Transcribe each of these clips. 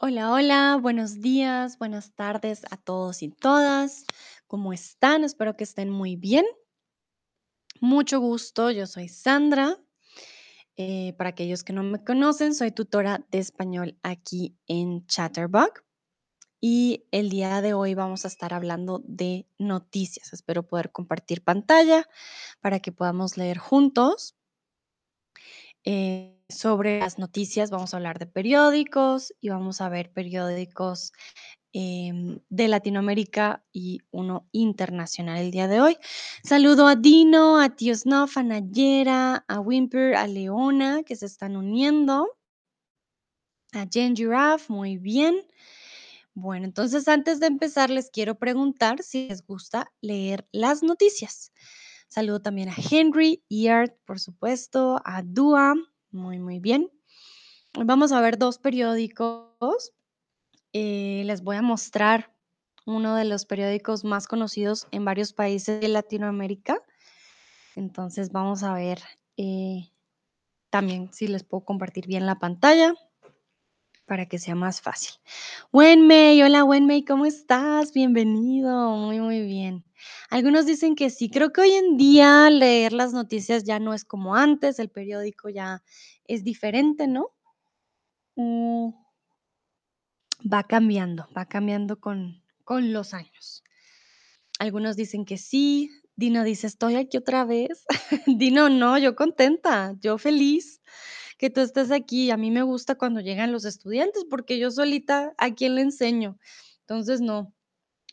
Hola, hola, buenos días, buenas tardes a todos y todas. ¿Cómo están? Espero que estén muy bien. Mucho gusto, yo soy Sandra. Eh, para aquellos que no me conocen, soy tutora de español aquí en Chatterbug. Y el día de hoy vamos a estar hablando de noticias. Espero poder compartir pantalla para que podamos leer juntos. Eh, sobre las noticias vamos a hablar de periódicos y vamos a ver periódicos em, de Latinoamérica y uno internacional el día de hoy. Saludo a Dino, a Tío Snuff, a Nayera, a Wimper, a Leona, que se están uniendo, a Jen Giraffe, muy bien. Bueno, entonces antes de empezar les quiero preguntar si les gusta leer las noticias. Saludo también a Henry, Art, por supuesto, a Dua, muy, muy bien. Vamos a ver dos periódicos eh, les voy a mostrar uno de los periódicos más conocidos en varios países de Latinoamérica. Entonces vamos a ver eh, también si les puedo compartir bien la pantalla para que sea más fácil. Wenmei, hola Wenmei, ¿cómo estás? Bienvenido, muy, muy bien. Algunos dicen que sí, creo que hoy en día leer las noticias ya no es como antes, el periódico ya es diferente, ¿no? Mm, va cambiando, va cambiando con, con los años. Algunos dicen que sí, Dino dice, estoy aquí otra vez. Dino, no, yo contenta, yo feliz que tú estés aquí. A mí me gusta cuando llegan los estudiantes porque yo solita a quién le enseño. Entonces, no,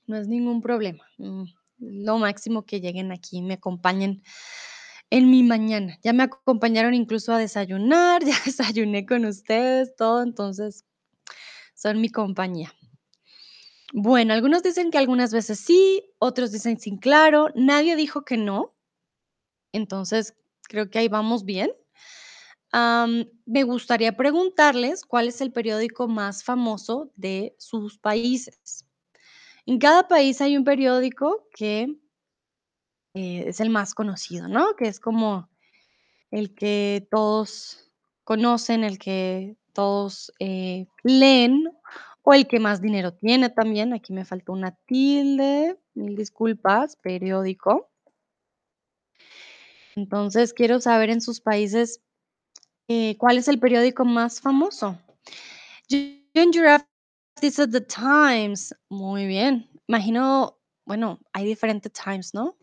no es ningún problema. Mm, Lo máximo que lleguen aquí me acompañen en mi mañana. Ya me acompañaron incluso a desayunar, ya desayuné con ustedes, todo, entonces son mi compañía. Bueno, algunos dicen que algunas veces sí, otros dicen sí, claro, nadie dijo que no, entonces creo que ahí vamos bien. Me gustaría preguntarles cuál es el periódico más famoso de sus países. En cada país hay un periódico que eh, es el más conocido, ¿no? Que es como el que todos conocen, el que todos eh, leen o el que más dinero tiene también. Aquí me faltó una tilde, mil disculpas, periódico. Entonces, quiero saber en sus países eh, cuál es el periódico más famoso. John Giraffe dice The Times. Muy bien. Imagino, bueno, hay diferentes Times, ¿no?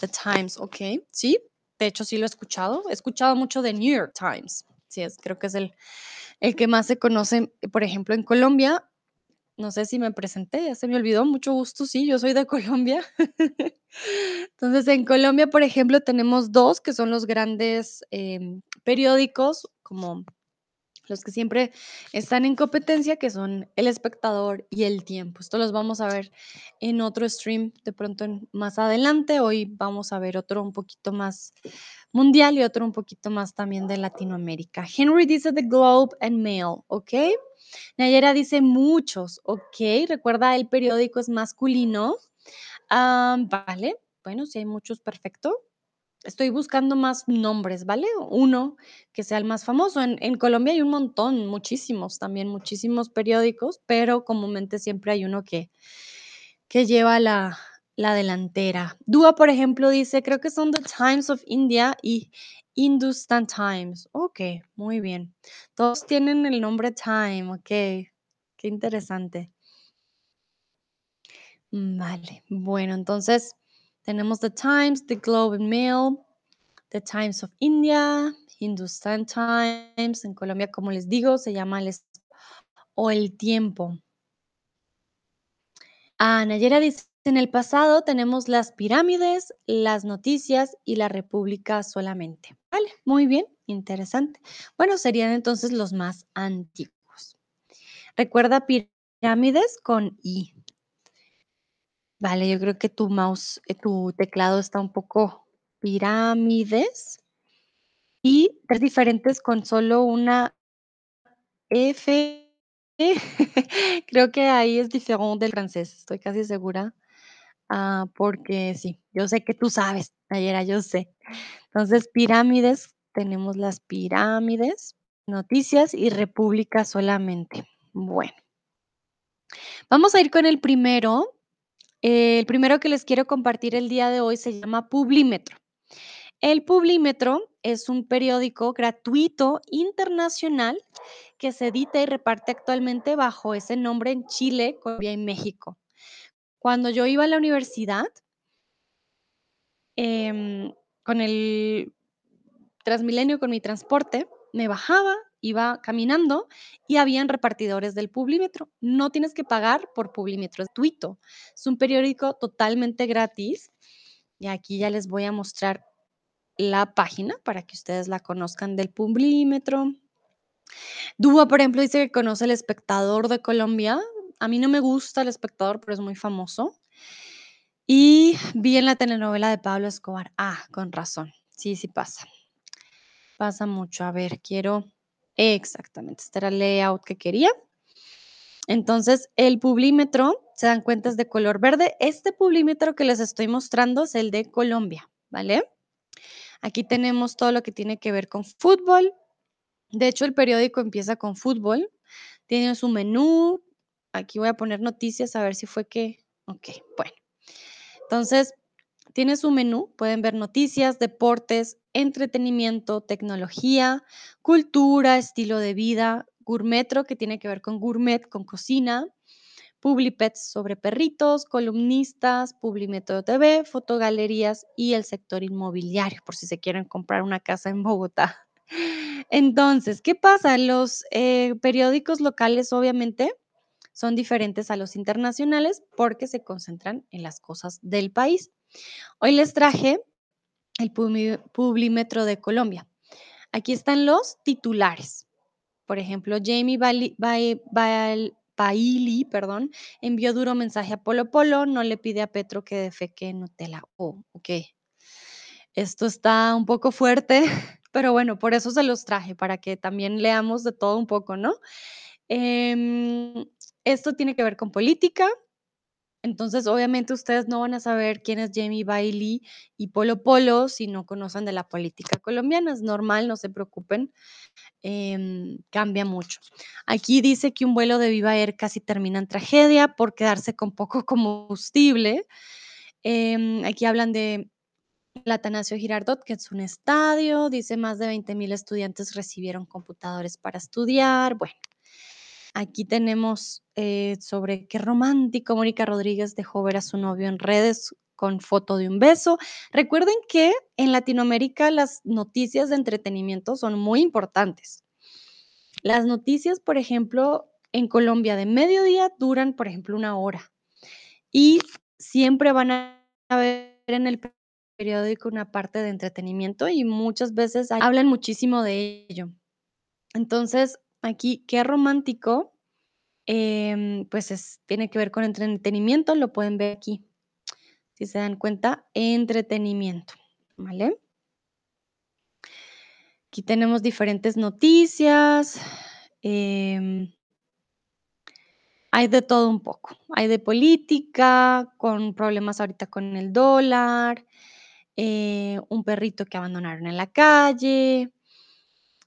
The Times, ok. Sí, de hecho sí lo he escuchado. He escuchado mucho de New York Times. Sí, es, creo que es el, el que más se conoce, por ejemplo, en Colombia. No sé si me presenté, ya se me olvidó. Mucho gusto, sí, yo soy de Colombia. Entonces, en Colombia, por ejemplo, tenemos dos que son los grandes em, periódicos, como los que siempre están en competencia, que son El Espectador y El Tiempo. Esto los vamos a ver en otro stream de pronto en- más adelante. Hoy vamos a ver otro un poquito más mundial y otro un poquito más también de Latinoamérica. Henry dice The Globe and Mail, ¿ok? Nayera dice muchos, ¿ok? Recuerda, el periódico es masculino. Ah, vale, bueno, si hay muchos, perfecto. Estoy buscando más nombres, ¿vale? Uno que sea el más famoso. En, Colombia hay un montón, muchísimos también, muchísimos periódicos, pero comúnmente siempre hay uno que, que lleva la, la delantera. Dua, por ejemplo, dice, creo que son The Times of India y Hindustan Times. Ok, muy bien. Todos tienen el nombre Time, ok. Qué interesante. Mm, Vale, bueno, entonces tenemos The Times, The Globe and Mail, The Times of India, Hindustan Times, en Colombia, como les digo, se llama el o el tiempo. Ah, Nayera dice, en el pasado tenemos las pirámides, las noticias y la república solamente. Vale, muy bien, interesante. Bueno, serían entonces los más antiguos. Recuerda pirámides con I. Vale, yo creo que tu mouse, eh, tu teclado está un poco pirámides y tres diferentes con solo una F. Creo que ahí es diferente del francés, estoy casi segura. Ah, porque sí, yo sé que tú sabes, Nayera, yo sé. Entonces, pirámides, tenemos las pirámides, noticias y república solamente. Bueno. Vamos a ir con el primero. El primero que les quiero compartir el día de hoy se llama Publímetro. El Publímetro es un periódico gratuito internacional que se edita y reparte actualmente bajo ese nombre en Chile, Colombia y México. Cuando yo iba a la universidad em, con el Transmilenio, con mi transporte, me bajaba, iba caminando y habían repartidores del Publímetro. No tienes que pagar por Publímetro, es gratuito. Es un periódico totalmente gratis y aquí ya les voy a mostrar la página para que ustedes la conozcan del Publímetro. Dúa, por ejemplo, dice que conoce El Espectador de Colombia. A mí no me gusta El Espectador, pero es muy famoso. Y vi en la telenovela de Pablo Escobar. Ah, con razón. Sí, sí pasa. Pasa mucho. A ver, quiero exactamente, este era el layout que quería. Entonces, el Publímetro, se dan cuenta, es de color verde. Este Publímetro que les estoy mostrando es el de Colombia, ¿vale? Aquí tenemos todo lo que tiene que ver con fútbol. De hecho, el periódico empieza con fútbol. Tiene su menú. Aquí voy a poner noticias a ver si fue que okey, bueno. Entonces, tiene su menú, pueden ver noticias, deportes, entretenimiento, tecnología, cultura, estilo de vida, Gourmetro, que tiene que ver con gourmet, con cocina, Publipets sobre perritos, columnistas, Publimetro TV, fotogalerías y el sector inmobiliario, por si se quieren comprar una casa en Bogotá. Entonces, ¿qué pasa? Los, eh, periódicos locales, obviamente, son diferentes a los internacionales porque se concentran en las cosas del país. Hoy les traje el Publi Publímetro de Colombia. Aquí están los titulares. Por ejemplo, Jamie Bali Bai Bal Bailey, perdón, envió duro mensaje a Polo Polo, no le pide a Petro que defeque Nutella. Oh, okey. Esto está un poco fuerte, pero bueno, por eso se los traje, para que también leamos de todo un poco, ¿no? Em, esto tiene que ver con política. Entonces, obviamente, ustedes no van a saber quién es Jamie Bailey y Polo Polo si no conocen de la política colombiana. Es normal, no se preocupen, em, cambia mucho. Aquí dice que un vuelo de Viva Air casi termina en tragedia por quedarse con poco combustible. Em, aquí hablan de el Atanasio Girardot, que es un estadio, dice más de 20,000 estudiantes recibieron computadores para estudiar. Bueno, aquí tenemos, eh, sobre qué romántico, Mónica Rodríguez dejó ver a su novio en redes con foto de un beso. Recuerden que en Latinoamérica las noticias de entretenimiento son muy importantes. Las noticias, por ejemplo, en Colombia de mediodía duran, por ejemplo, 1 hora, y siempre van a ver en el periódico una parte de entretenimiento y muchas veces hablan muchísimo de ello. Entonces, aquí, qué romántico, em, pues es tiene que ver con entretenimiento, lo pueden ver aquí. Si se dan cuenta, entretenimiento, ¿vale? Aquí tenemos diferentes noticias, em hay de todo un poco. Hay de política, con problemas ahorita con el dólar, eh, un perrito que abandonaron en la calle.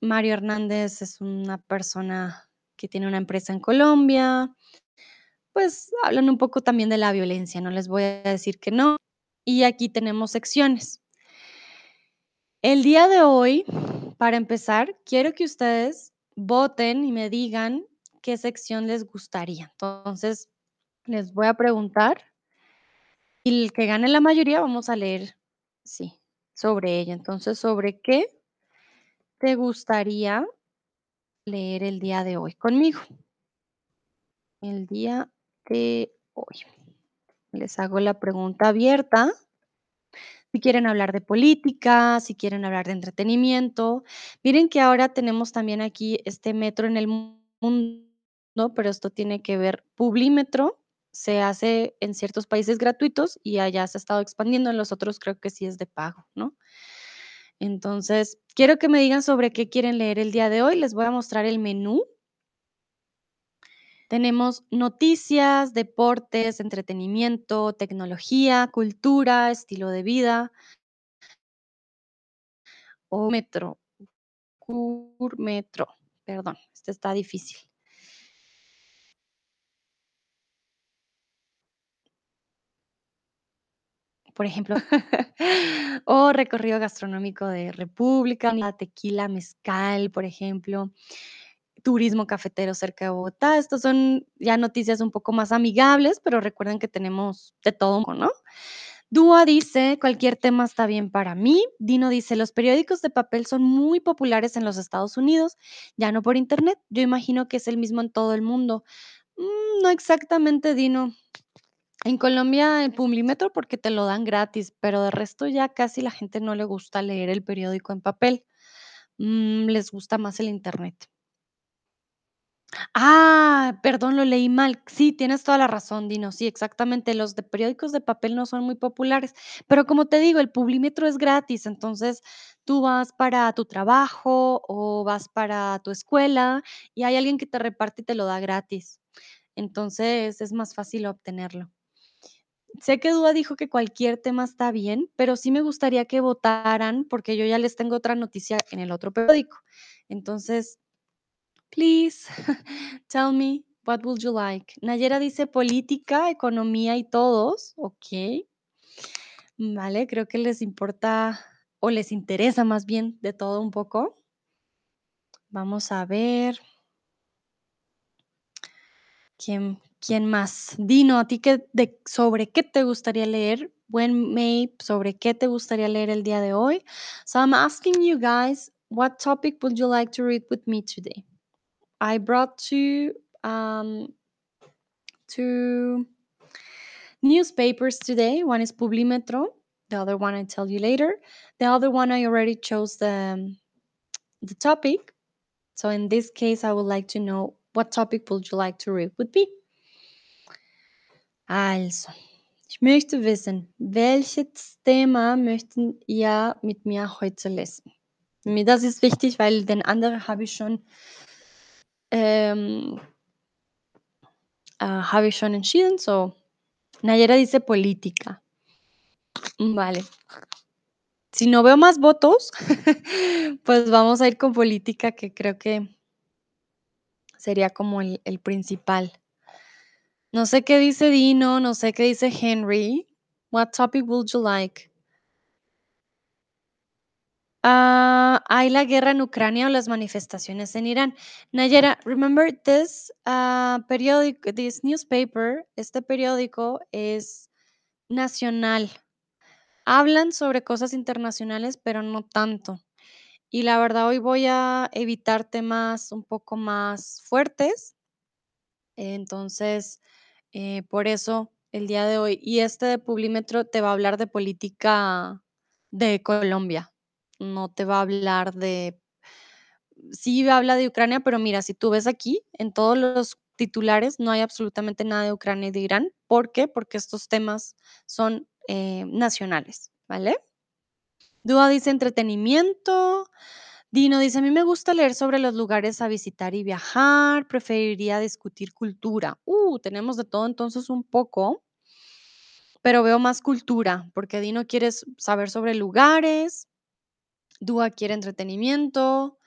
Mario Hernández es una persona que tiene una empresa en Colombia. Pues, hablan un poco también de la violencia, no les voy a decir que no. Y aquí tenemos secciones. El día de hoy, para empezar, quiero que ustedes voten y me digan qué sección les gustaría. Entonces, les voy a preguntar y el que gane la mayoría, vamos a leer sí, sobre ella. Entonces, ¿sobre qué te gustaría leer el día de hoy conmigo? El día de hoy. Les hago la pregunta abierta. Si quieren hablar de política, si quieren hablar de entretenimiento. Miren que ahora tenemos también aquí este metro en el mundo, pero esto tiene que ver Publímetro, se hace en ciertos países gratuitos y allá se ha estado expandiendo, en los otros creo que sí es de pago, ¿no? Entonces, quiero que me digan sobre qué quieren leer el día de hoy, les voy a mostrar el menú. Tenemos noticias, deportes, entretenimiento, tecnología, cultura, estilo de vida o metro, Gourmetro, perdón, este está difícil. Por ejemplo, o recorrido gastronómico de República, tequila, mezcal, por ejemplo, turismo cafetero cerca de Bogotá. Estos son ya noticias un poco más amigables, pero recuerden que tenemos de todo ¿no? Dúa dice: "Cualquier tema está bien para mí". Dino dice: "Los periódicos de papel son muy populares en los Estados Unidos, ya no por Internet. Yo imagino que es el mismo en todo el mundo". Mm, no exactamente, Dino. En Colombia, el Publimetro porque te lo dan gratis, pero de resto ya casi la gente no le gusta leer el periódico en papel. Mm, les gusta más el Internet. Ah, perdón, lo leí mal. Sí, tienes toda la razón, Dino. Sí, exactamente. Los de periódicos de papel no son muy populares, pero como te digo, el Publimetro es gratis, entonces tú vas para tu trabajo o vas para tu escuela y hay alguien que te reparte y te lo da gratis. Entonces es más fácil obtenerlo. Sé que Dúa dijo que cualquier tema está bien, pero sí me gustaría que votaran porque yo ya les tengo otra noticia en el otro periódico. Entonces, please, tell me, what would you like? Nayera dice política, economía y todos. Okey. Vale, creo que les importa o les interesa más bien de todo un poco. Vamos a ver. ¿Quién quién más? Dino, ¿a ti qué de sobre qué te gustaría leer? Buen May, ¿sobre qué te gustaría leer el día de hoy? So I'm asking you guys, what topic would you like to read with me today? I brought two, um, two newspapers today. One is Publimetro, the other one I tell you later. The other one I already chose the the topic. So in this case, I would like to know what topic would you like to read with me? Also, ich möchte wissen, welches Thema möchten ihr mit mir heute lesen? Mir das ist wichtig, weil den anderen habe ich schon ähm äh, habe ich schon entschieden, so. Nayera dice política. Mm, vale. Si no veo más votos, pues vamos a ir con política, que creo que sería como el el principal. No sé qué dice Dino, no sé qué dice Henry. What topic would you like? Ah, ¿hay la guerra en Ucrania o las manifestaciones en Irán? Nayera, remember this, ah, periódico, this newspaper, este periódico es nacional. Hablan sobre cosas internacionales, pero no tanto. Y la verdad, hoy voy a evitar temas un poco más fuertes. Entonces, eh, por eso el día de hoy y este de Publimetro te va a hablar de política de Colombia, no te va a hablar de sí habla de Ucrania, pero mira, si tú ves aquí, en todos los titulares no hay absolutamente nada de Ucrania y de Irán, ¿por qué? Porque estos temas son, eh, nacionales, ¿vale? Dúa dice entretenimiento. Dino dice: "A mí me gusta leer sobre los lugares a visitar y viajar, preferiría discutir cultura". Uh, tenemos de todo entonces un poco. Pero veo más cultura, porque Dino quiere saber sobre lugares, Dúa quiere entretenimiento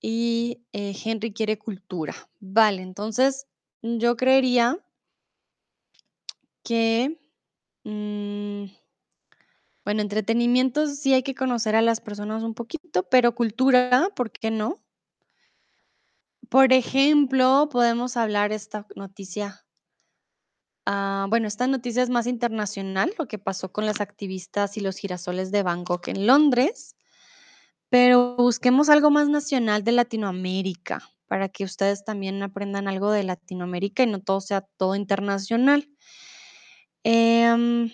y, eh, Henry quiere cultura. Vale, entonces, yo creería que, mm, bueno, entretenimiento sí hay que conocer a las personas un poquito, pero cultura, ¿por qué no? Por ejemplo, podemos hablar esta noticia Ah, bueno, esta noticia es más internacional, lo que pasó con las activistas y los girasoles de Gogh en Londres, pero busquemos algo más nacional de Latinoamérica, para que ustedes también aprendan algo de Latinoamérica y no todo sea todo internacional. Em,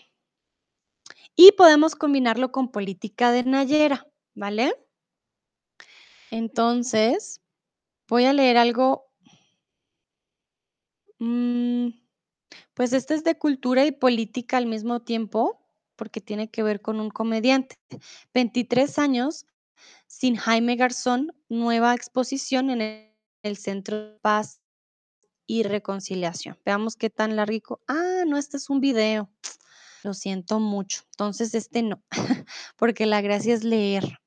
y podemos combinarlo con política de Nayera, ¿vale? Entonces, voy a leer algo mm, pues este es de cultura y política al mismo tiempo, porque tiene que ver con un comediante. 23 años sin Jaime Garzón, nueva exposición en el Centro de Paz y Reconciliación. Veamos qué tan larguico ah, no, este es un video. Lo siento mucho. Entonces, este no, porque la gracia es leer.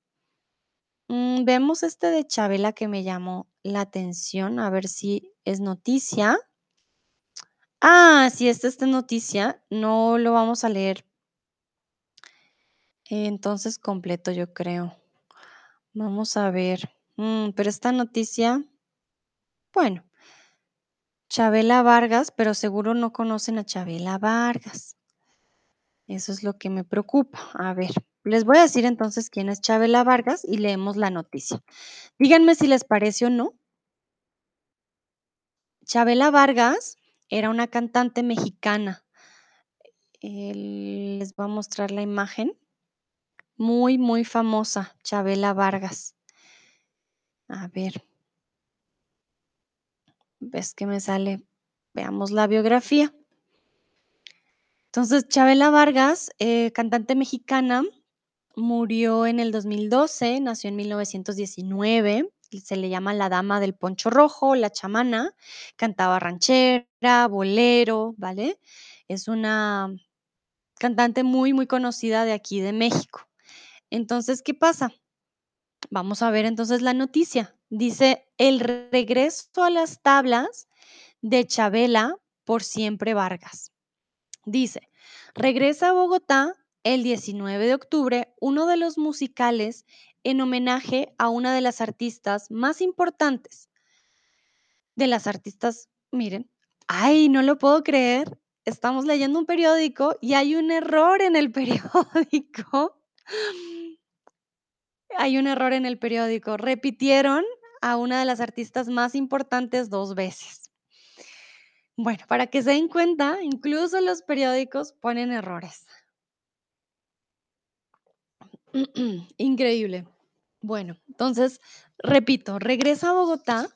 Mm, vemos este de Chabela que me llamó la atención, a ver si es noticia. Ah, sí, esta esta noticia, no lo vamos a leer. Entonces completo, yo creo. Vamos a ver. Mm, pero esta noticia, bueno, Chabela Vargas, pero seguro no conocen a Chabela Vargas. Eso es lo que me preocupa. A ver, les voy a decir entonces quién es Chabela Vargas y leemos la noticia. Díganme si les parece o no. Chabela Vargas era una cantante mexicana. El- les voy a mostrar la imagen. Muy, muy famosa, Chabela Vargas. A ver. ¿Ves que me sale? Veamos la biografía. Entonces, Chabela Vargas, eh, cantante mexicana, murió en el 2012, nació en 1919, y se le llama la dama del poncho rojo, la chamana, cantaba ranchera, bolero, ¿vale? Es una cantante muy, muy conocida de aquí de México. Entonces, ¿qué pasa? Vamos a ver entonces la noticia. Dice, el regreso a las tablas de Chabela por siempre Vargas. Dice, regresa a Bogotá el 19 de octubre uno de los musicales en homenaje a una de las artistas más importantes. De las artistas, miren, ay, no lo puedo creer. Estamos leyendo un periódico y hay un error en el periódico. Hay un error en el periódico. Repitieron a una de las artistas más importantes dos veces. Bueno, para que se den cuenta, incluso los periódicos ponen errores. Increíble. Bueno, entonces, repito, regresa a Bogotá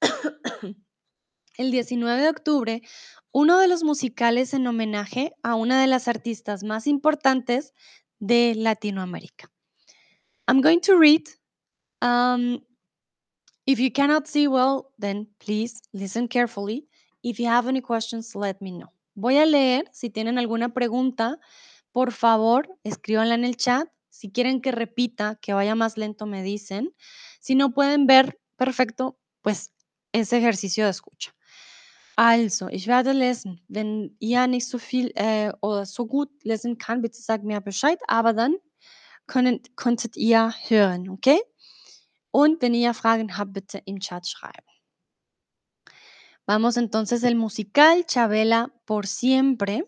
el 19 de octubre uno de los musicales en homenaje a una de las artistas más importantes de Latinoamérica. I'm going to read. Um, if you cannot see well, then please listen carefully. If you have any questions, let me know. Voy a leer. Si tienen alguna pregunta, por favor, escríbanla en el chat. Si quieren que repita, que vaya más lento, me dicen. Si no pueden ver, perfecto, pues ese ejercicio de escucha. Also, ich werde lesen. Wenn ihr nicht so viel äh, oder so gut lesen kann, bitte sagt mir Bescheid, aber dann könnt, könntet ihr hören, okay? Und wenn ihr Fragen habt, bitte im Chat schreiben. Vamos entonces el musical Chabela por siempre.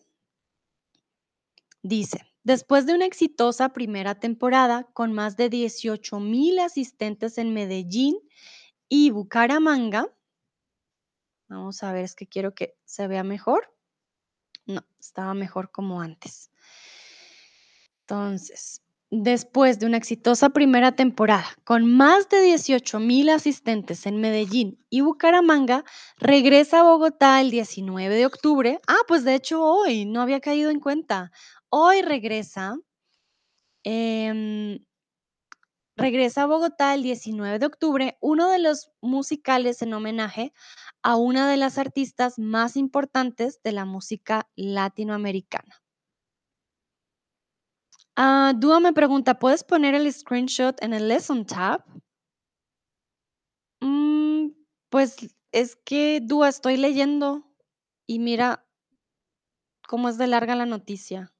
Dice, después de una exitosa primera temporada con más de 18 mil asistentes en Medellín y Bucaramanga, vamos a ver, es que quiero que se vea mejor. No, estaba mejor como antes. Entonces, después de una exitosa primera temporada con más de 18 mil asistentes en Medellín y Bucaramanga, regresa a Bogotá el 19 de octubre. Ah, pues de hecho hoy, no había caído en cuenta. Hoy regresa. em, regresa a Bogotá el 19 de octubre uno de los musicales en homenaje a una de las artistas más importantes de la música latinoamericana. Ah, Dúa me pregunta, ¿puedes poner el screenshot en el Lesson tab? Mm, pues es que, Dúa, estoy leyendo y mira cómo es de larga la noticia.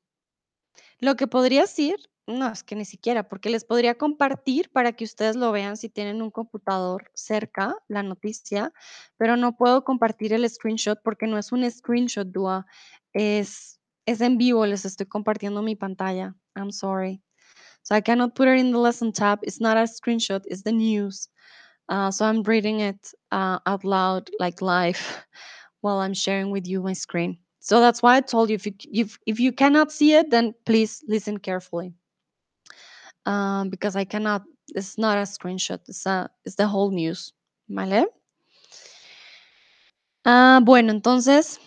Lo que podría decir, no, es que ni siquiera, porque les podría compartir para que ustedes lo vean si tienen un computador cerca, la noticia, pero no puedo compartir el screenshot porque no es un screenshot, Dúa, es, es en vivo, les estoy compartiendo mi pantalla. I'm sorry. So I cannot put it in the lesson tab. It's not a screenshot, it's the news. Uh, so I'm reading it uh, out loud, like live, while I'm sharing with you my screen. So that's why I told you if you if, if you cannot see it, then please listen carefully. Um, because I cannot. It's not a screenshot. It's a it's the whole news. ¿Vale? Ah, bueno, entonces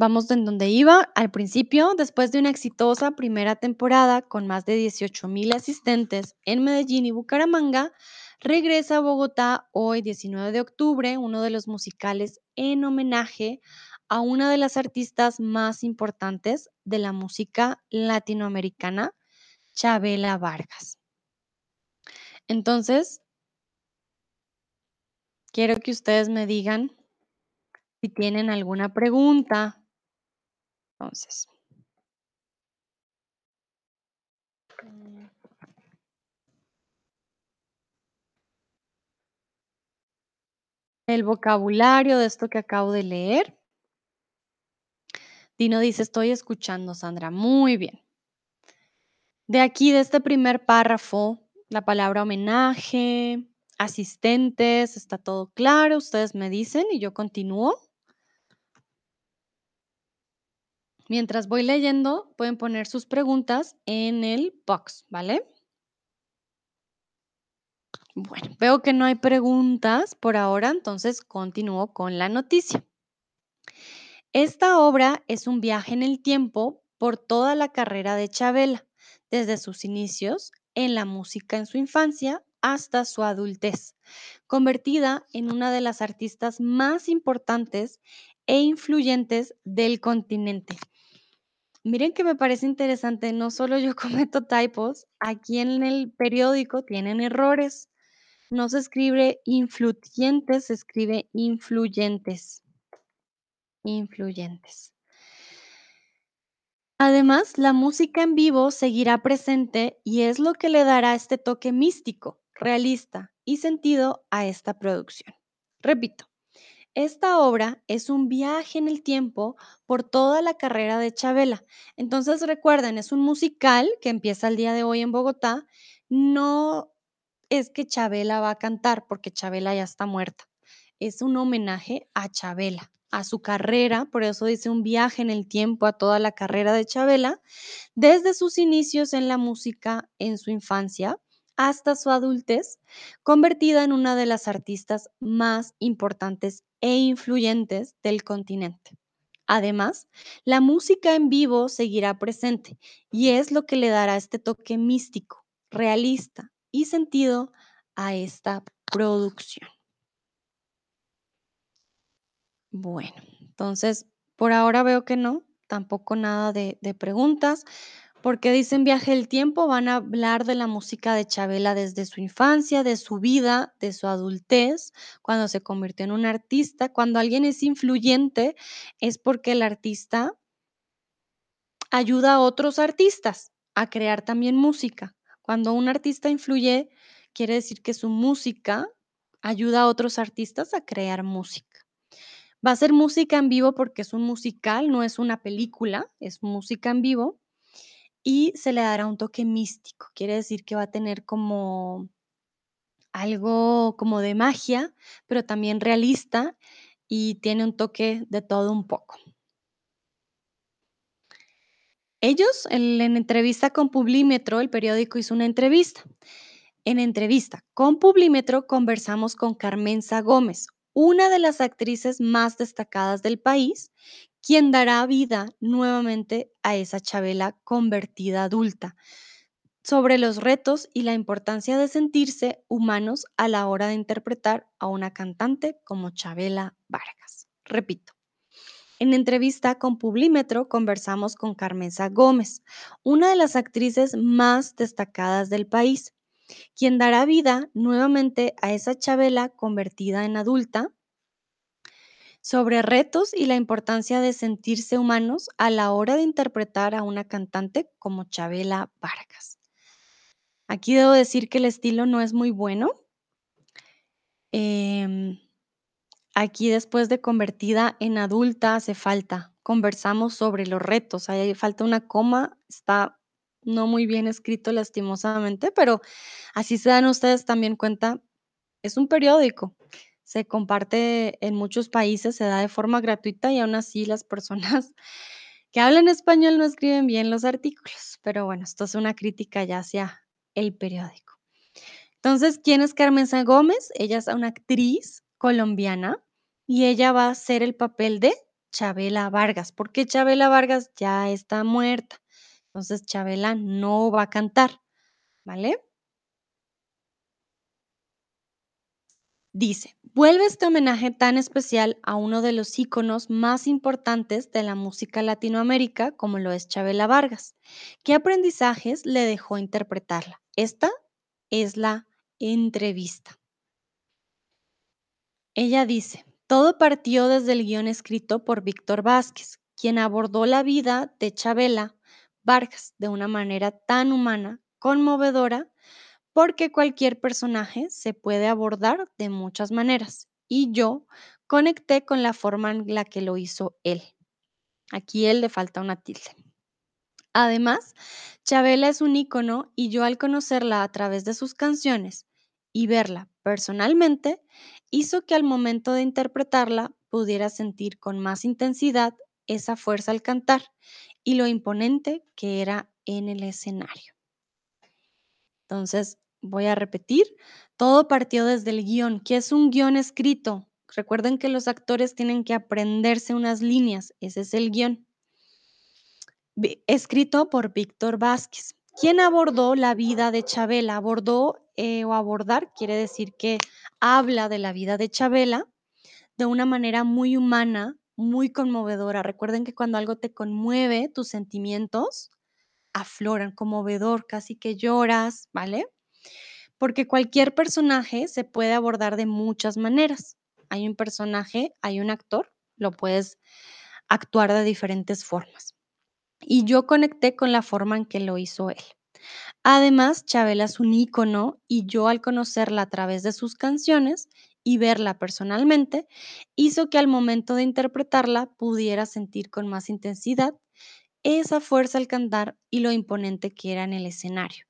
Vamos en donde iba al principio, después de una exitosa primera temporada con más de 18 mil asistentes en Medellín y Bucaramanga, regresa a Bogotá hoy 19 de octubre, uno de los musicales en homenaje a una de las artistas más importantes de la música latinoamericana, Chabela Vargas. Entonces, quiero que ustedes me digan si tienen alguna pregunta. Entonces. Mm. El vocabulario de esto que acabo de leer. Dino dice, estoy escuchando, Sandra. Muy bien. De aquí, de este primer párrafo, la palabra homenaje, asistentes, está todo claro, ustedes me dicen y yo continúo. Mientras voy leyendo, pueden poner sus preguntas en el box, ¿vale? Bueno, veo que no hay preguntas por ahora, entonces continúo con la noticia. Esta obra es un viaje en el tiempo por toda la carrera de Chabela, desde sus inicios en la música en su infancia hasta su adultez, convertida en una de las artistas más importantes e influyentes del continente. Miren que me parece interesante, no solo yo cometo typos, aquí en el periódico tienen errores. No se escribe influyentes, se escribe influyentes. Influyentes. Además, la música en vivo seguirá presente y es lo que le dará este toque místico, realista y sentido a esta producción. Repito, esta obra es un viaje en el tiempo por toda la carrera de Chabela. Entonces recuerden, es un musical que empieza el día de hoy en Bogotá. No es que Chabela va a cantar porque Chabela ya está muerta. Es un homenaje a Chabela, a su carrera, por eso dice un viaje en el tiempo a toda la carrera de Chabela, desde sus inicios en la música en su infancia hasta su adultez, convertida en una de las artistas más importantes e influyentes del continente. Además, la música en vivo seguirá presente y es lo que le dará este toque místico, realista y sentido a esta producción. Bueno, entonces, por ahora veo que no, tampoco nada de, preguntas. Porque dicen Viaje el Tiempo, van a hablar de la música de Chabela desde su infancia, de su vida, de su adultez, cuando se convirtió en un artista. Cuando alguien es influyente es porque el artista ayuda a otros artistas a crear también música. Cuando un artista influye, quiere decir que su música ayuda a otros artistas a crear música. Va a ser música en vivo porque es un musical, no es una película, es música en vivo y se le dará un toque místico. Quiere decir que va a tener como algo como de magia, pero también realista y tiene un toque de todo un poco. Ellos, en, en entrevista con Publímetro, el periódico hizo una entrevista. En entrevista con Publímetro conversamos con Carmenza Gómez, una de las actrices más destacadas del país, quien dará vida nuevamente a esa Chabela convertida adulta, sobre los retos y la importancia de sentirse humanos a la hora de interpretar a una cantante como Chabela Vargas. Repito. En entrevista con Publímetro conversamos con Carmenza Gómez, una de las actrices más destacadas del país, quien dará vida nuevamente a esa Chabela convertida en adulta, sobre retos y la importancia de sentirse humanos a la hora de interpretar a una cantante como Chabela Vargas. Aquí debo decir que el estilo no es muy bueno. Em, aquí después de convertida en adulta hace falta. Conversamos sobre los retos. Ahí falta una coma. Está no muy bien escrito lastimosamente, pero así se dan ustedes también cuenta. Es un periódico. Se comparte en muchos países, se da de forma gratuita y aún así las personas que hablan español no escriben bien los artículos. Pero bueno, esto es una crítica ya hacia el periódico. Entonces, ¿quién es Carmenza Gómez? Ella es una actriz colombiana y ella va a hacer el papel de Chabela Vargas, porque Chabela Vargas ya está muerta. Entonces, Chabela no va a cantar, ¿vale? Dice, vuelve este homenaje tan especial a uno de los íconos más importantes de la música Latinoamérica, como lo es Chabela Vargas. ¿Qué aprendizajes le dejó interpretarla? Esta es la entrevista. Ella dice, todo partió desde el guion escrito por Víctor Vázquez, quien abordó la vida de Chabela Vargas de una manera tan humana, conmovedora, porque cualquier personaje se puede abordar de muchas maneras y yo conecté con la forma en la que lo hizo él. Aquí él le falta una tilde. Además, Chabela es un ícono y yo al conocerla a través de sus canciones y verla personalmente, hizo que al momento de interpretarla pudiera sentir con más intensidad esa fuerza al cantar y lo imponente que era en el escenario. Entonces, voy a repetir, todo partió desde el guion. ¿Qué es un guion escrito? Recuerden que los actores tienen que aprenderse unas líneas, ese es el guion. Escrito por Víctor Vázquez. ¿Quién abordó la vida de Chabela? Abordó eh, o abordar quiere decir que habla de la vida de Chabela de una manera muy humana, muy conmovedora. Recuerden que cuando algo te conmueve, tus sentimientos afloran, conmovedor, casi que lloras, ¿vale? Porque cualquier personaje se puede abordar de muchas maneras. Hay un personaje, hay un actor, lo puedes actuar de diferentes formas. Y yo conecté con la forma en que lo hizo él. Además, Chabela es un ícono y yo al conocerla a través de sus canciones y verla personalmente, hizo que al momento de interpretarla pudiera sentir con más intensidad esa fuerza al cantar y lo imponente que era en el escenario.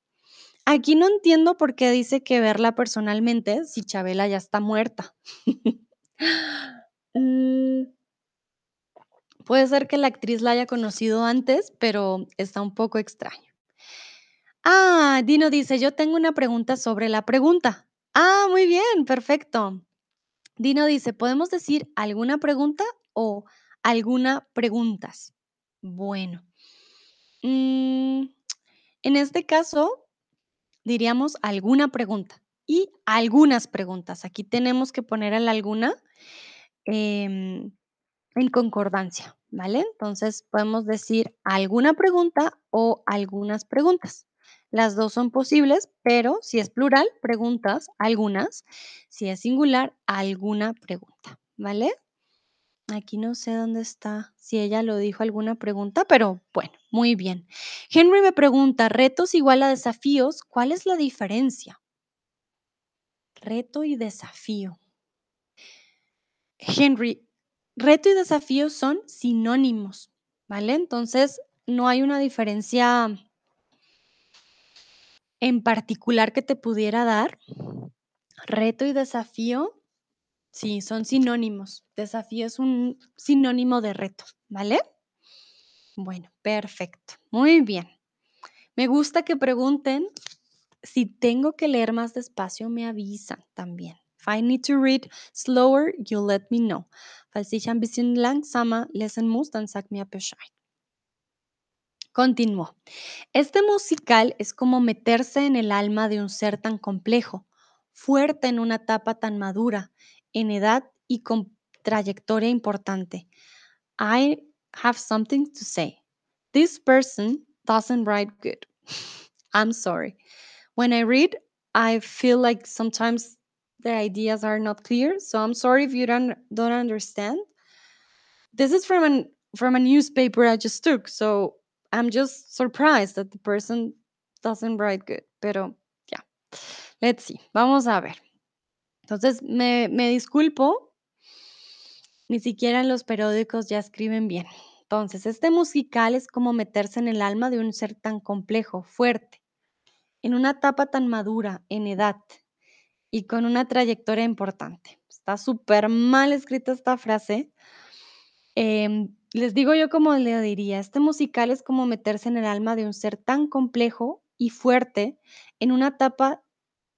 Aquí no entiendo por qué dice que verla personalmente si Chabela ya está muerta. Mm, puede ser que la actriz la haya conocido antes, pero está un poco extraño. Ah, Dino dice, yo tengo una pregunta sobre la pregunta. Ah, muy bien, perfecto. Dino dice, ¿podemos decir alguna pregunta o alguna preguntas? Bueno, mm, en este caso diríamos alguna pregunta y algunas preguntas. Aquí tenemos que poner alguna em, en concordancia, ¿vale? Entonces podemos decir alguna pregunta o algunas preguntas. Las dos son posibles, pero si es plural, preguntas, algunas. Si es singular, alguna pregunta, ¿vale? Aquí no sé dónde está, si ella lo dijo alguna pregunta, pero bueno, muy bien. Henry me pregunta, retos igual a desafíos, ¿cuál es la diferencia? Reto y desafío. Henry, reto y desafío son sinónimos, ¿vale? Entonces, no hay una diferencia en particular que te pudiera dar. Reto y desafío, sí, son sinónimos. Desafío es un sinónimo de reto, ¿vale? Bueno, perfecto. Muy bien. Me gusta que pregunten. Si tengo que leer más despacio, me avisan también. If I need to read slower, you let me know. Falls ich ein bisschen langsamer lesen muss, dann sag mir Bescheid. Continuó. Este musical es como meterse en el alma de un ser tan complejo, fuerte en una etapa tan madura, en edad y con trayectoria importante. I have something to say. This person doesn't write good. I'm sorry. When I read, I feel like sometimes the ideas are not clear, so I'm sorry if you don't don't understand. This is from from a newspaper I just took, so I'm just surprised that the person doesn't write good. Pero ya, let's see. Vamos a ver. Entonces, me, disculpo. Ni siquiera en los periódicos ya escriben bien. Entonces, este musical es como meterse en el alma de un ser tan complejo, fuerte, en una etapa tan madura, en edad y con una trayectoria importante. Está súper mal escrita esta frase. Em, les digo yo como le diría, este musical es como meterse en el alma de un ser tan complejo y fuerte en una etapa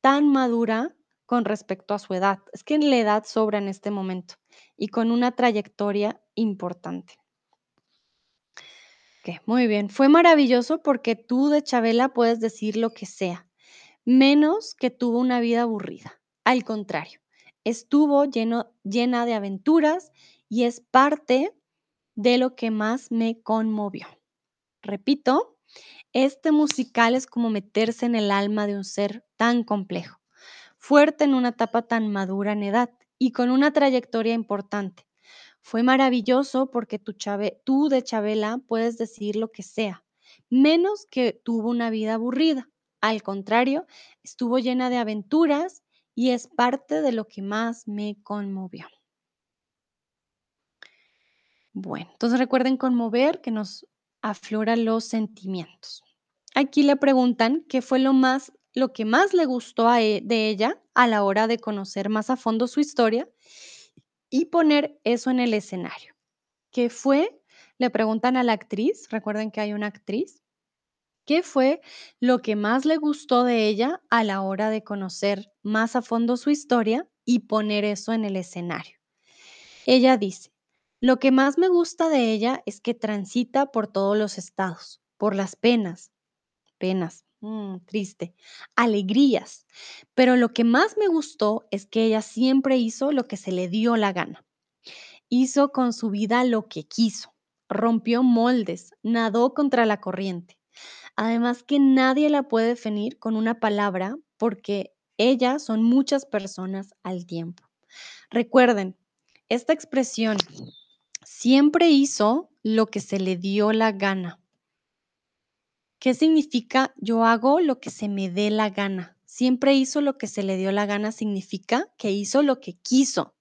tan madura con respecto a su edad. Es que la edad sobra en este momento y con una trayectoria importante. Muy bien. Fue maravilloso porque tú de Chabela puedes decir lo que sea, menos que tuvo una vida aburrida. Al contrario, estuvo llena de aventuras y es parte de lo que más me conmovió. Repito, este musical es como meterse en el alma de un ser tan complejo, fuerte en una etapa tan madura en edad y con una trayectoria importante. Fue maravilloso porque tú, de Chabela puedes decir lo que sea, menos que tuvo una vida aburrida. Al contrario, estuvo llena de aventuras y es parte de lo que más me conmovió. Bueno, entonces recuerden conmover que nos afloran los sentimientos. Aquí le preguntan qué fue lo más lo que más le gustó e- de ella a la hora de conocer más a fondo su historia y poner eso en el escenario. ¿Qué fue? Le preguntan a la actriz, recuerden que hay una actriz, ¿qué fue lo que más le gustó de ella a la hora de conocer más a fondo su historia y poner eso en el escenario? Ella dice, lo que más me gusta de ella es que transita por todos los estados, por las penas, penas, mm, triste, alegrías, pero lo que más me gustó es que ella siempre hizo lo que se le dio la gana. Hizo con su vida lo que quiso, rompió moldes, nadó contra la corriente. Además que nadie la puede definir con una palabra porque ella son muchas personas al tiempo. Recuerden, esta expresión siempre hizo lo que se le dio la gana. ¿Qué significa yo hago lo que se me dé la gana? Siempre hizo lo que se le dio la gana significa que hizo lo que quiso.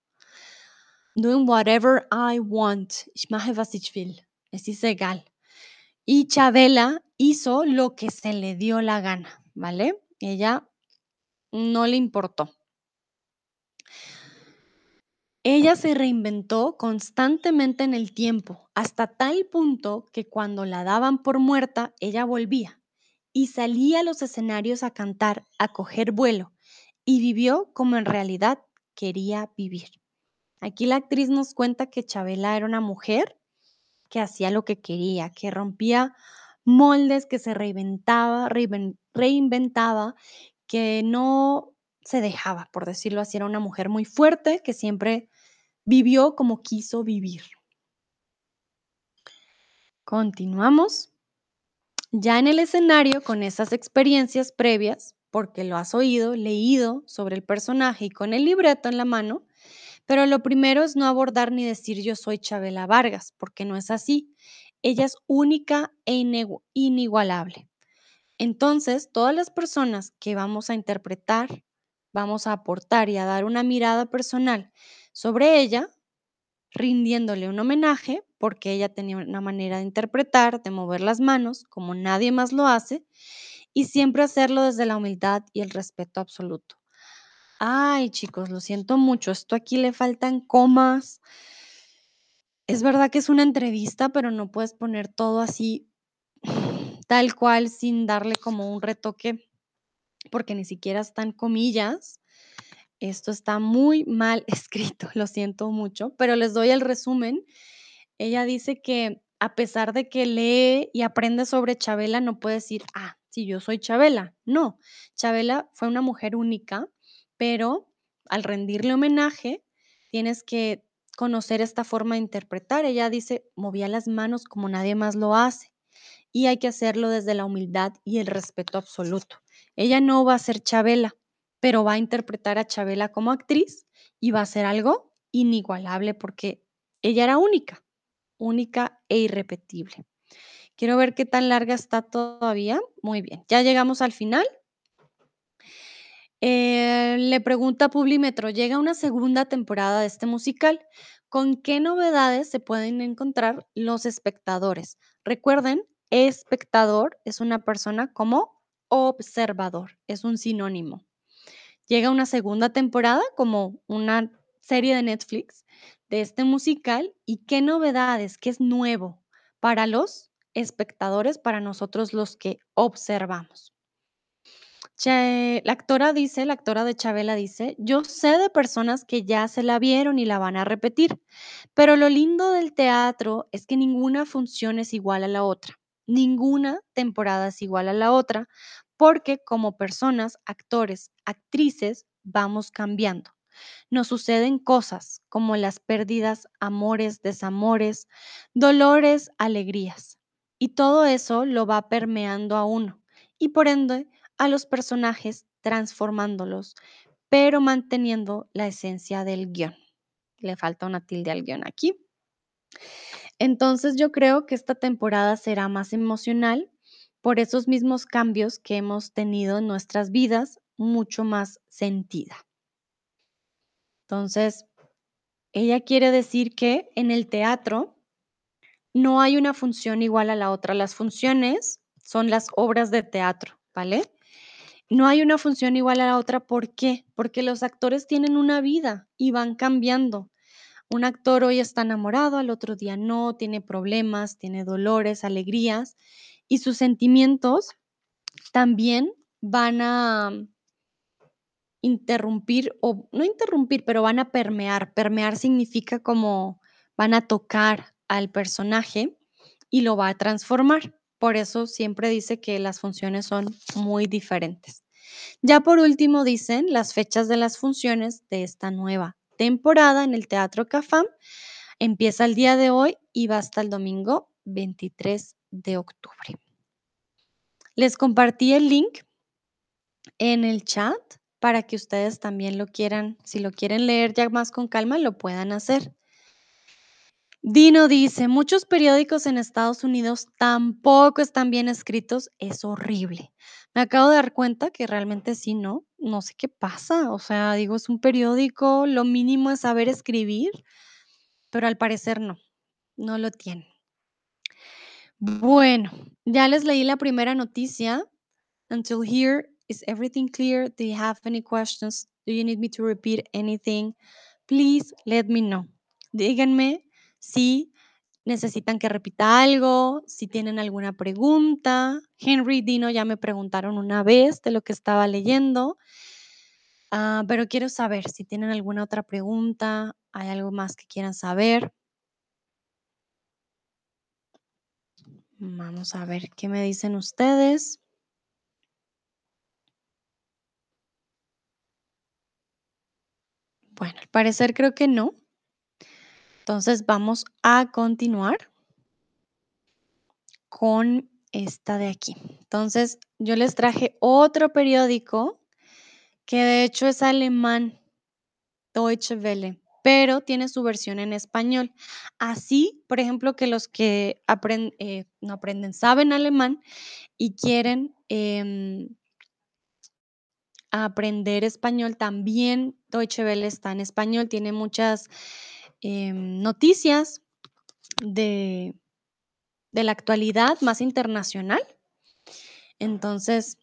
Doing whatever I want. Ich mache, was ich will. Es. Y Chabela hizo lo que se le dio la gana, ¿vale? Ella no le importó. Ella se reinventó constantemente en el tiempo, hasta tal punto que cuando la daban por muerta, ella volvía y salía a los escenarios a cantar, a coger vuelo, y vivió como en realidad quería vivir. Aquí la actriz nos cuenta que Chabela era una mujer que hacía lo que quería, que rompía moldes, que se reinventaba, reinven- reinventaba, que no se dejaba, por decirlo así, era una mujer muy fuerte que siempre Vivió como quiso vivir. Continuamos. Ya en el escenario, con esas experiencias previas, porque lo has oído, leído sobre el personaje y con el libreto en la mano, pero lo primero es no abordar ni decir yo soy Chabela Vargas, porque no es así. Ella es única e inigualable. Entonces, todas las personas que vamos a interpretar, vamos a aportar y a dar una mirada personal sobre ella, rindiéndole un homenaje porque ella tenía una manera de interpretar, de mover las manos como nadie más lo hace y siempre hacerlo desde la humildad y el respeto absoluto. Ay, chicos, lo siento mucho, esto aquí le faltan comas. Es verdad que es una entrevista, pero no puedes poner todo así tal cual sin darle como un retoque porque ni siquiera están comillas. Esto está muy mal escrito, lo siento mucho, pero les doy el resumen Ella dice que a pesar de que lee y aprende sobre Chabela, no puede decir, ah, sí, yo soy Chabela. No, Chabela fue una mujer única, pero al rendirle homenaje, tienes que conocer esta forma de interpretar. Ella dice, movía las manos como nadie más lo hace y hay que hacerlo desde la humildad y el respeto absoluto. Ella no va a ser Chabela, pero va a interpretar a Chabela como actriz y va a ser algo inigualable porque ella era única única e irrepetible. Quiero ver qué tan larga está todavía. Muy bien, ya llegamos al final. Eh, le pregunta Publimetro, llega una segunda temporada de este musical. ¿Con qué novedades se pueden encontrar los espectadores? Recuerden, espectador es una persona como observador, es un sinónimo. Llega una segunda temporada como una serie de Netflix de este musical y qué novedades, qué es nuevo para los espectadores, para nosotros los que observamos. La actora dice, la actora de Chabela dice, yo sé de personas que ya se la vieron y la van a repetir, pero lo lindo del teatro es que ninguna función es igual a la otra, ninguna temporada es igual a la otra, porque como personas, actores, actrices, vamos cambiando. Nos suceden cosas como las pérdidas, amores, desamores, dolores, alegrías. Y todo eso lo va permeando a uno y por ende a los personajes transformándolos, pero manteniendo la esencia del guion. Le falta una tilde al guion aquí. Entonces yo creo que esta temporada será más emocional por esos mismos cambios que hemos tenido en nuestras vidas, mucho más sentida. Entonces, ella quiere decir que en el teatro no hay una función igual a la otra. Las funciones son las obras de teatro, ¿vale? No hay una función igual a la otra, ¿por qué? Porque los actores tienen una vida y van cambiando. Un actor hoy está enamorado, al otro día no, tiene problemas, tiene dolores, alegrías, y sus sentimientos también van a interrumpir, o no interrumpir, pero van a permear. Permear significa como van a tocar al personaje y lo va a transformar. Por eso siempre dice que las funciones son muy diferentes. Ya por último dicen las fechas de las funciones de esta nueva temporada en el Teatro Cafam. Empieza el día de hoy y va hasta el domingo 23 de octubre. Les compartí el link en el chat para que ustedes también lo quieran, si lo quieren leer ya más con calma, lo puedan hacer. Dino dice, muchos periódicos en Estados Unidos tampoco están bien escritos, es horrible. Me acabo de dar cuenta que realmente sí, ¿no? No sé qué pasa, o sea, digo, es un periódico, lo mínimo es saber escribir, pero al parecer no, no lo tienen. Bueno, ya les leí la primera noticia. Until here, is everything clear? Do you have any questions? Do you need me to repeat anything? Please let me know. Díganme si necesitan que repita algo, si tienen alguna pregunta. Henry Dino ya me preguntaron una vez de lo que estaba leyendo, ah, pero quiero saber si tienen alguna otra pregunta, hay algo más que quieran saber. Vamos a ver qué me dicen ustedes. Bueno, al parecer creo que no. Entonces vamos a continuar con esta de aquí. Entonces yo les traje otro periódico que de hecho es alemán, Deutsche Welle, pero tiene su versión en español. Así, por ejemplo, que los que eh, no aprenden, saben alemán y quieren em, aprender español, también Deutsche Welle está en español, tiene muchas em, noticias de, de la actualidad más internacional. Entonces,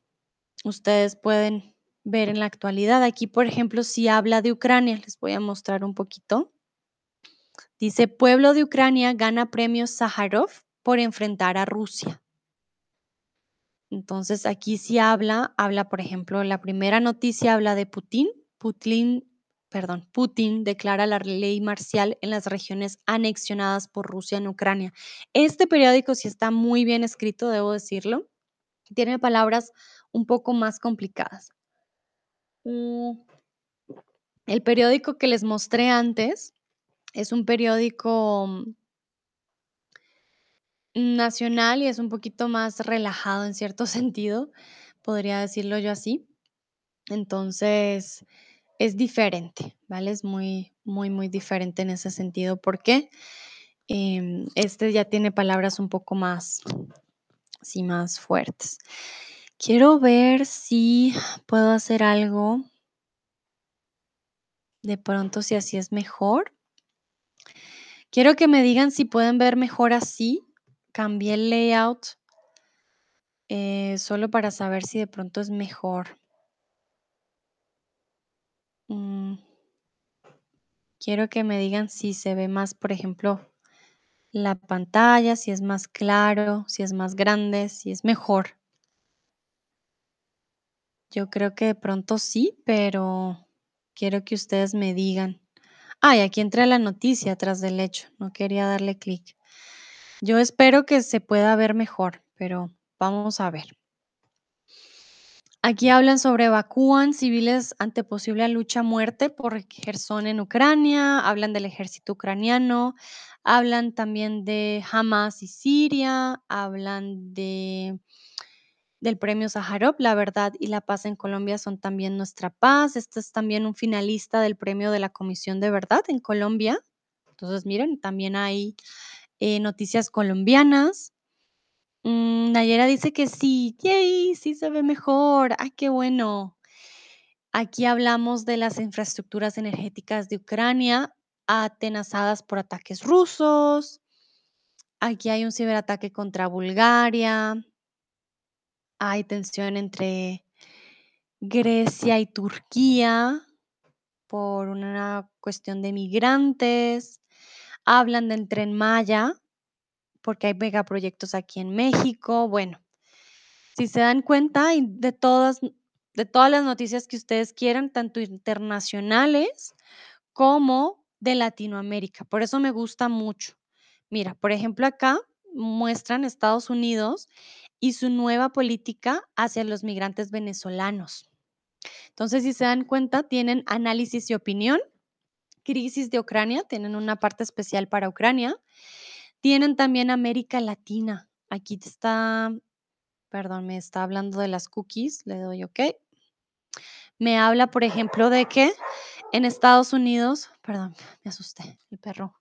ustedes pueden ver en la actualidad. Aquí, por ejemplo, si habla de Ucrania, les voy a mostrar un poquito. Dice, pueblo de Ucrania gana premio Sájarov por enfrentar a Rusia. Entonces, aquí sí habla, habla, por ejemplo, la primera noticia habla de Putin. Putin, perdón, Putin declara la ley marcial en las regiones anexionadas por Rusia en Ucrania. Este periódico sí está muy bien escrito, debo decirlo. Tiene palabras un poco más complicadas. El periódico que les mostré antes es un periódico mm, nacional y es un poquito más relajado en cierto sentido, podría decirlo yo así. Entonces, es diferente, ¿vale? Es muy, muy, muy diferente en ese sentido. ¿Por qué? Em, este ya tiene palabras un poco más, sí, más fuertes. Quiero ver si puedo hacer algo. De pronto, si así es mejor. Quiero que me digan si pueden ver mejor así. Cambié el layout eh, solo para saber si de pronto es mejor. Mm. Quiero que me digan si se ve más, por ejemplo, la pantalla, si es más claro, si es más grande, si es mejor. Yo creo que de pronto sí, pero quiero que ustedes me digan. Ah, y aquí entra la noticia atrás del hecho. No quería darle clic. Yo espero que se pueda ver mejor, pero vamos a ver. Aquí hablan sobre evacúan civiles ante posible lucha a muerte por Gerson en Ucrania, hablan del ejército ucraniano, hablan también de Hamas y Siria, hablan de del premio Sájarov, La verdad y la paz en Colombia son también nuestra paz. Este es también un finalista del premio de la Comisión de Verdad en Colombia. Entonces, miren, también hay eh, noticias colombianas. Mm, Nayera dice que sí, yay, sí se ve mejor. Ay, qué bueno. Aquí hablamos de las infraestructuras energéticas de Ucrania atenazadas por ataques rusos. Aquí hay un ciberataque contra Bulgaria. Hay tensión entre Grecia y Turquía por una cuestión de migrantes. Hablan del Tren Maya porque hay megaproyectos aquí en México. Bueno, si se dan cuenta de todas de todas las noticias que ustedes quieran, tanto internacionales como de Latinoamérica. Por eso me gusta mucho. Mira, por ejemplo, acá muestran Estados Unidos y su nueva política hacia los migrantes venezolanos. Entonces, si se dan cuenta, tienen análisis y opinión. Crisis de Ucrania, tienen una parte especial para Ucrania. Tienen también América Latina. Aquí está, perdón, me está hablando de las cookies. Le doy OK. Me habla, por ejemplo, de que en Estados Unidos, perdón, me asusté, el perro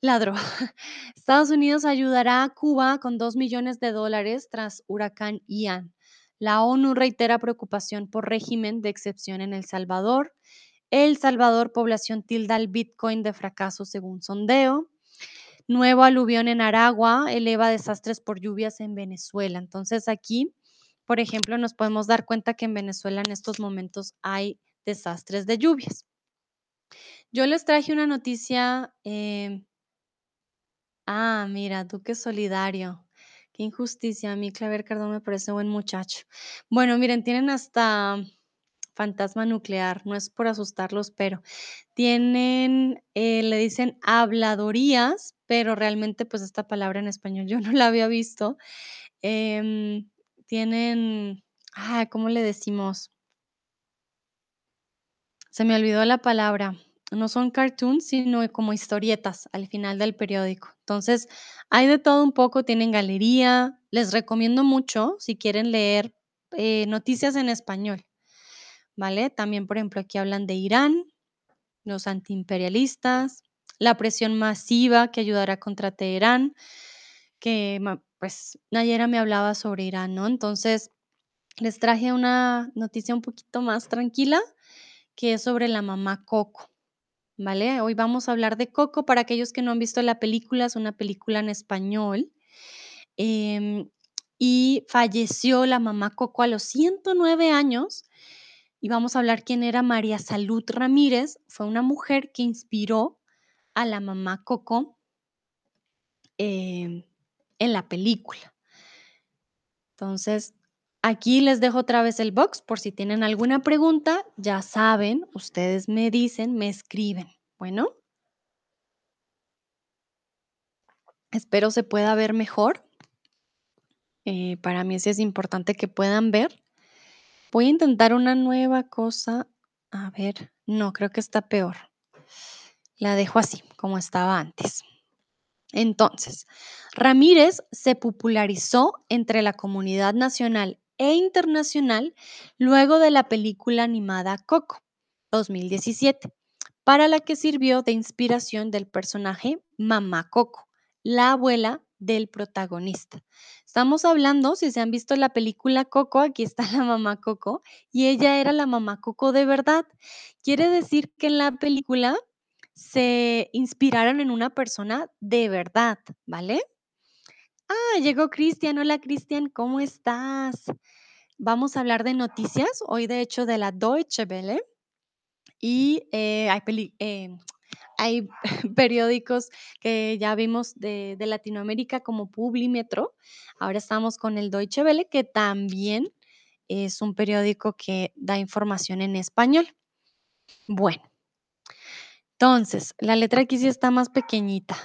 ladró. Estados Unidos ayudará a Cuba con 2 millones de dólares tras huracán Ian. La ONU reitera preocupación por régimen de excepción en El Salvador. El Salvador, población tilda el Bitcoin de fracaso según sondeo. Nuevo aluvión en Aragua eleva desastres por lluvias en Venezuela. Entonces aquí, por ejemplo, nos podemos dar cuenta que en Venezuela en estos momentos hay desastres de lluvias. Yo les traje una noticia. eh, ah, mira, Duque Solidario. Qué injusticia. A mí Claver Cardón me parece buen muchacho. Bueno, miren, tienen hasta fantasma nuclear. No es por asustarlos, pero tienen, eh, le dicen habladorías, pero realmente pues esta palabra en español yo no la había visto. Em, tienen, ah, ¿cómo le decimos? Se me olvidó la palabra. No son cartoons, sino como historietas al final del periódico. Entonces, hay de todo un poco, tienen galería. Les recomiendo mucho si quieren leer eh, noticias en español, ¿vale? También, por ejemplo, aquí hablan de Irán, los antiimperialistas, la presión masiva que ayudará contra Teherán, que pues Nayera me hablaba sobre Irán, ¿no? Entonces, les traje una noticia un poquito más tranquila, que es sobre la mamá Coco. Hoy vamos a hablar de Coco. Para aquellos que no han visto la película, es una película en español. em, y falleció la mamá Coco a los 109 años. Y vamos a hablar quién era María Salud Ramírez. Fue una mujer que inspiró a la mamá Coco em, en la película. Entonces, aquí les dejo otra vez el box por si tienen alguna pregunta. Ya saben, ustedes me dicen, me escriben. Bueno, espero se pueda ver mejor. Eh, para mí sí es importante que puedan ver. Voy a intentar una nueva cosa. A ver, no, creo que está peor. La dejo así, como estaba antes. Entonces, Ramírez se popularizó entre la comunidad nacional e internacional luego de la película animada Coco 2017, para la que sirvió de inspiración del personaje Mamá Coco, la abuela del protagonista. Estamos hablando, si se han visto la película Coco, aquí está la mamá Coco, y ella era la mamá Coco de verdad. Quiere decir que en la película se inspiraron en una persona de verdad, ¿vale? Ah, llegó Cristian. Hola Cristian, ¿cómo estás? Vamos a hablar de noticias, hoy de hecho de la Deutsche Welle. Y eh, hay, eh, periódicos que ya vimos de, de Latinoamérica como Publimetro. Ahora estamos con el Deutsche Welle, que también es un periódico que da información en español. Bueno, entonces, la letra aquí sí está más pequeñita.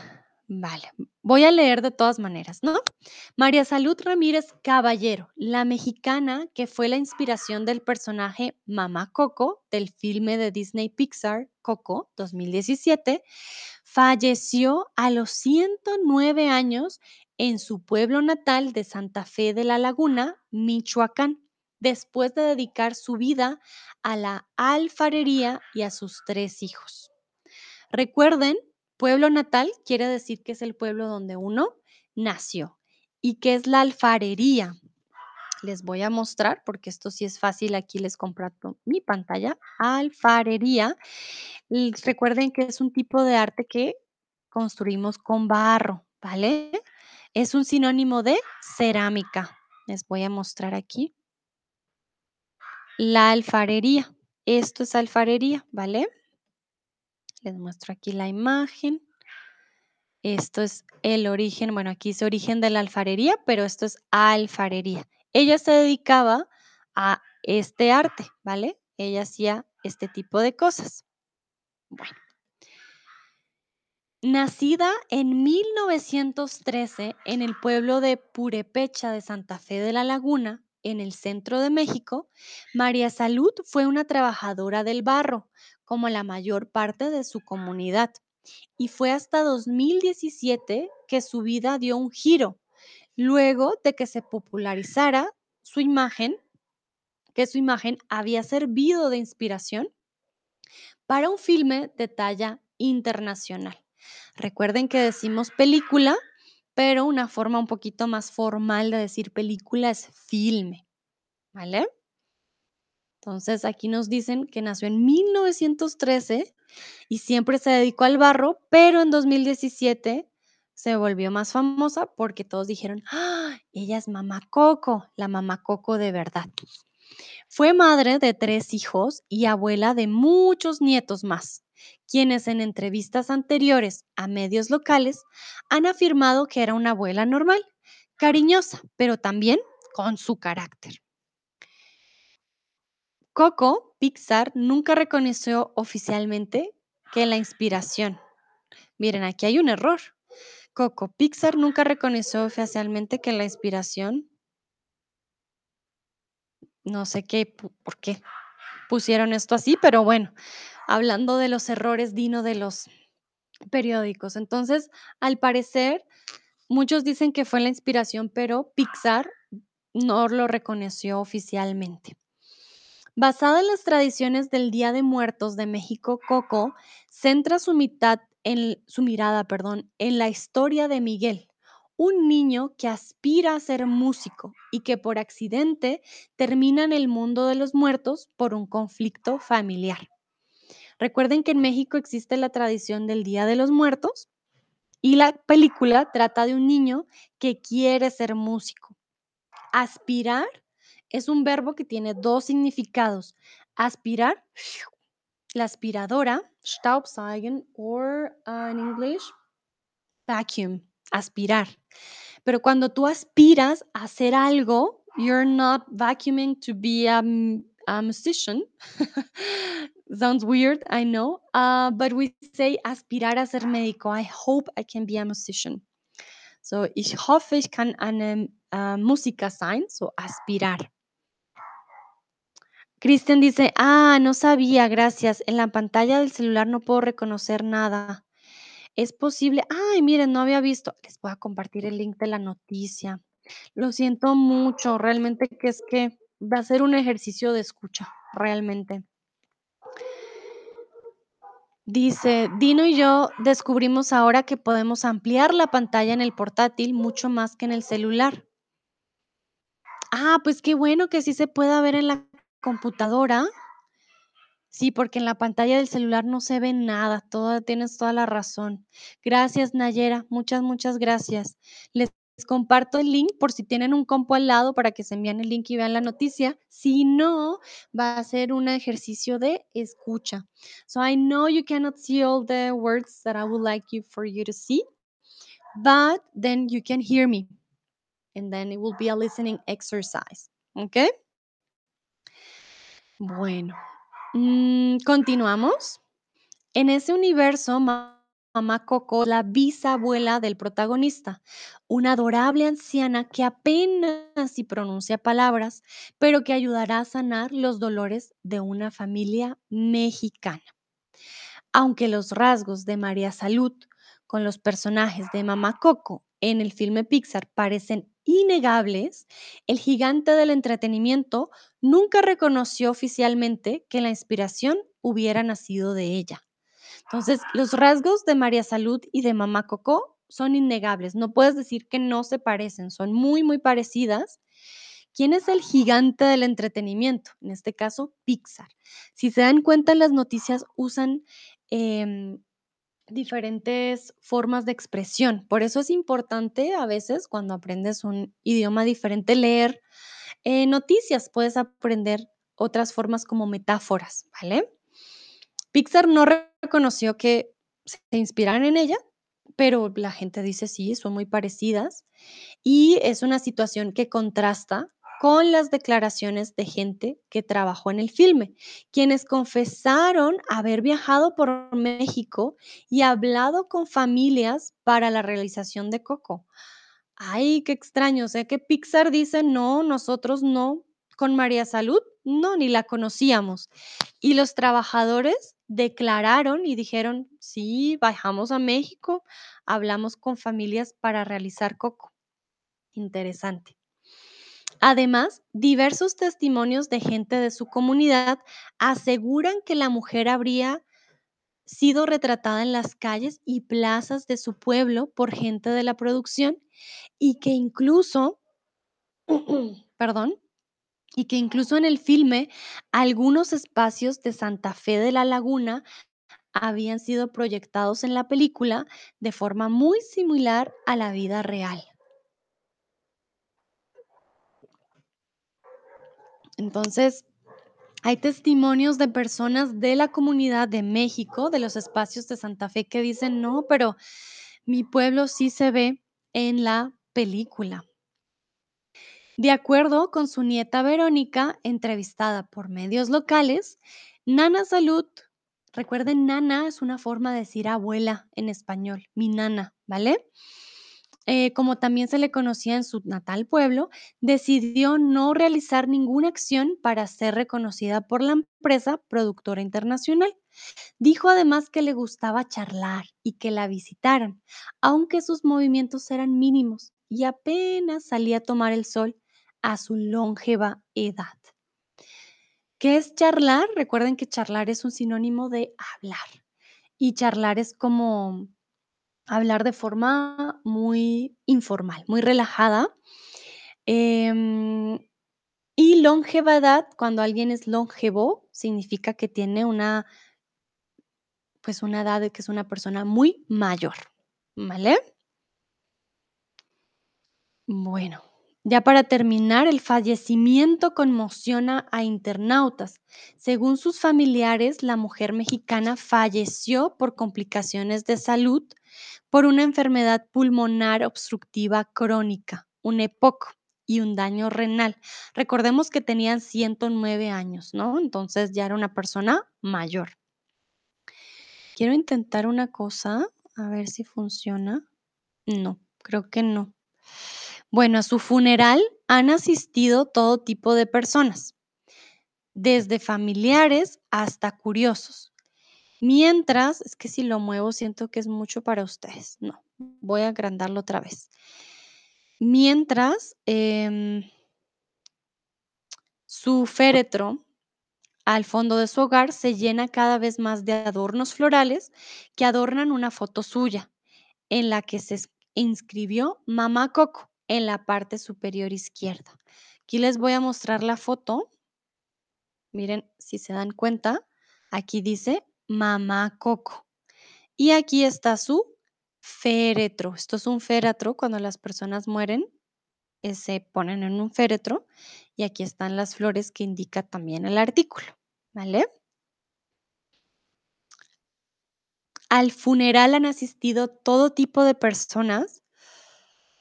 Vale, voy a leer de todas maneras, ¿no? María Salud Ramírez Caballero, la mexicana que fue la inspiración del personaje Mamá Coco del filme de Disney Pixar Coco 2017, falleció a los 109 años en su pueblo natal de Santa Fe de la Laguna, Michoacán, después de dedicar su vida a la alfarería y a sus tres hijos. Recuerden, pueblo natal quiere decir que es el pueblo donde uno nació y que es la alfarería. les voy a mostrar, porque esto sí es fácil, aquí les comparto mi pantalla, alfarería. Recuerden que es un tipo de arte que construimos con barro, ¿vale? Es un sinónimo de cerámica. Les voy a mostrar aquí. La alfarería. Esto es alfarería, ¿vale? Les muestro aquí la imagen. Esto es el origen, bueno, aquí es origen de la alfarería, pero esto es alfarería. Ella se dedicaba a este arte, ¿vale? Ella hacía este tipo de cosas. Bueno. Nacida en 1913 en el pueblo de Purepecha de Santa Fe de la Laguna, en el centro de México, María Salud fue una trabajadora del barro, como la mayor parte de su comunidad y fue hasta 2017 que su vida dio un giro, luego de que se popularizara su imagen, que su imagen había servido de inspiración para un filme de talla internacional. Recuerden que decimos película, pero una forma un poquito más formal de decir película es filme, ¿vale? Entonces aquí nos dicen que nació en 1913 y siempre se dedicó al barro, pero en 2017 se volvió más famosa porque todos dijeron, ¡Ah! ella es mamá Coco, la mamá Coco de verdad. Fue madre de tres hijos y abuela de muchos nietos más, quienes en entrevistas anteriores a medios locales han afirmado que era una abuela normal, cariñosa, pero también con su carácter. Coco Pixar nunca reconoció oficialmente que la inspiración. Miren, aquí hay un error. Coco Pixar nunca reconoció oficialmente que la inspiración. No sé qué, por qué pusieron esto así, pero bueno, hablando de los errores, Dino, de los periódicos. Entonces, al parecer, muchos dicen que fue la inspiración, pero Pixar no lo reconoció oficialmente. Basada en las tradiciones del Día de Muertos de México, Coco centra su, mitad en, su mirada perdón, en la historia de Miguel, un niño que aspira a ser músico y que por accidente termina en el mundo de los muertos por un conflicto familiar. Recuerden que en México existe la tradición del Día de los Muertos y la película trata de un niño que quiere ser músico. Aspirar es un verbo que tiene dos significados. Aspirar, la aspiradora, Staubsaugen, o en inglés, vacuum, aspirar. Pero cuando tú aspiras a hacer algo, you're not vacuuming to be a, a musician. Sounds weird, I know, uh, but we say aspirar a ser médico. I hope I can be a musician. So, ich hoffe, ich kann eine uh, Musiker sein, so aspirar. Cristian dice, ah, no sabía, gracias. En la pantalla del celular no puedo reconocer nada. Es posible, ay, miren, no había visto. Les voy a compartir el link de la noticia. Lo siento mucho, realmente que es que va a ser un ejercicio de escucha, realmente. Dice, Dino y yo descubrimos ahora que podemos ampliar la pantalla en el portátil mucho más que en el celular. Ah, pues qué bueno que sí se pueda ver en la computadora. Sí, porque en la pantalla del celular no se ve nada, todo, tienes toda la razón. Gracias, Nayera, muchas, muchas gracias. Les comparto el link por si tienen un compo al lado para que se envíen el link y vean la noticia. Si no, va a ser un ejercicio de escucha. So I know you cannot see all the words that I would like you for you to see, but then you can hear me. And then it will be a listening exercise. Okay? Bueno, mm, continuamos. En ese universo, mamá Coco, la bisabuela del protagonista, una adorable anciana que apenas si pronuncia palabras, pero que ayudará a sanar los dolores de una familia mexicana. Aunque los rasgos de María Salud con los personajes de Mamá Coco en el filme Pixar parecen innegables, el gigante del entretenimiento nunca reconoció oficialmente que la inspiración hubiera nacido de ella. Entonces, los rasgos de María Salud y de Mamá Coco son innegables. No puedes decir que no se parecen, son muy, muy parecidas. ¿Quién es el gigante del entretenimiento? En este caso, Pixar. Si se dan cuenta, en las noticias usan em, diferentes formas de expresión. Por eso es importante a veces cuando aprendes un idioma diferente leer eh, noticias. Puedes aprender otras formas como metáforas, ¿vale? Pixar no reconoció que se inspiraran en ella, pero la gente dice sí, son muy parecidas y es una situación que contrasta con las declaraciones de gente que trabajó en el filme, quienes confesaron haber viajado por México y hablado con familias para la realización de Coco. Ay, qué extraño, o sea que Pixar dice, no, nosotros no, con María Salud, no, ni la conocíamos. Y los trabajadores declararon y dijeron, sí, bajamos a México, hablamos con familias para realizar Coco. Interesante. Además, diversos testimonios de gente de su comunidad aseguran que la mujer habría sido retratada en las calles y plazas de su pueblo por gente de la producción y que incluso, perdón, y que incluso en el filme algunos espacios de Santa Fe de la Laguna habían sido proyectados en la película de forma muy similar a la vida real. Entonces, hay testimonios de personas de la comunidad de México, de los espacios de Santa Fe, que dicen, no, pero mi pueblo sí se ve en la película. De acuerdo con su nieta Verónica, entrevistada por medios locales, Nana Salud, recuerden, Nana es una forma de decir abuela en español, mi nana, ¿vale? Eh, como también se le conocía en su natal pueblo, decidió no realizar ninguna acción para ser reconocida por la empresa productora internacional. Dijo además que le gustaba charlar y que la visitaran, aunque sus movimientos eran mínimos y apenas salía a tomar el sol a su longeva edad. ¿Qué es charlar? Recuerden que charlar es un sinónimo de hablar y charlar es como hablar de forma muy informal, muy relajada. Em, y longevidad, cuando alguien es longevo, significa que tiene una, pues una edad de que es una persona muy mayor, ¿vale? Bueno, ya para terminar, el fallecimiento conmociona a internautas. Según sus familiares, la mujer mexicana falleció por complicaciones de salud por una enfermedad pulmonar obstructiva crónica, un EPOC y un daño renal. Recordemos que tenían 109 años, ¿no? Entonces ya era una persona mayor. Quiero intentar una cosa, a ver si funciona. No, creo que no. Bueno, a su funeral han asistido todo tipo de personas, desde familiares hasta curiosos. Mientras, es que si lo muevo siento que es mucho para ustedes. No, voy a agrandarlo otra vez. Mientras, em, su féretro al fondo de su hogar se llena cada vez más de adornos florales que adornan una foto suya, en la que se inscribió Mamá Coco en la parte superior izquierda. Aquí les voy a mostrar la foto. Miren, si se dan cuenta, aquí dice Mamá Coco. Y aquí está su féretro. Esto es un féretro cuando las personas mueren, eh, se ponen en un féretro y aquí están las flores que indica también el artículo, ¿vale? Al funeral han asistido todo tipo de personas.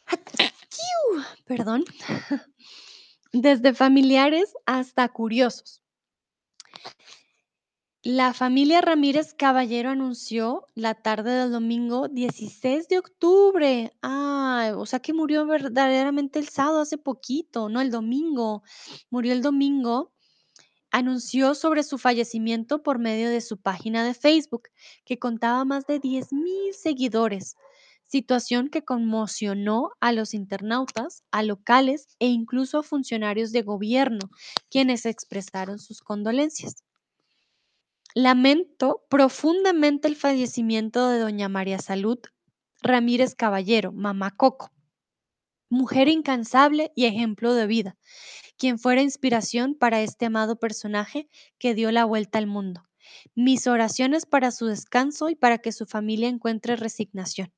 Perdón. Desde familiares hasta curiosos. La familia Ramírez Caballero anunció la tarde del domingo 16 de octubre. Ah, o sea que murió verdaderamente el sábado hace poquito, no el domingo. Murió el domingo. Anunció sobre su fallecimiento por medio de su página de Facebook, que contaba más de 10 mil seguidores, situación que conmocionó a los internautas, a locales e incluso a funcionarios de gobierno, quienes expresaron sus condolencias. Lamento profundamente el fallecimiento de doña María Salud Ramírez Caballero, mamá Coco. mujer incansable y ejemplo de vida, quien fuera inspiración para este amado personaje que dio la vuelta al mundo. Mis oraciones para su descanso y para que su familia encuentre resignación.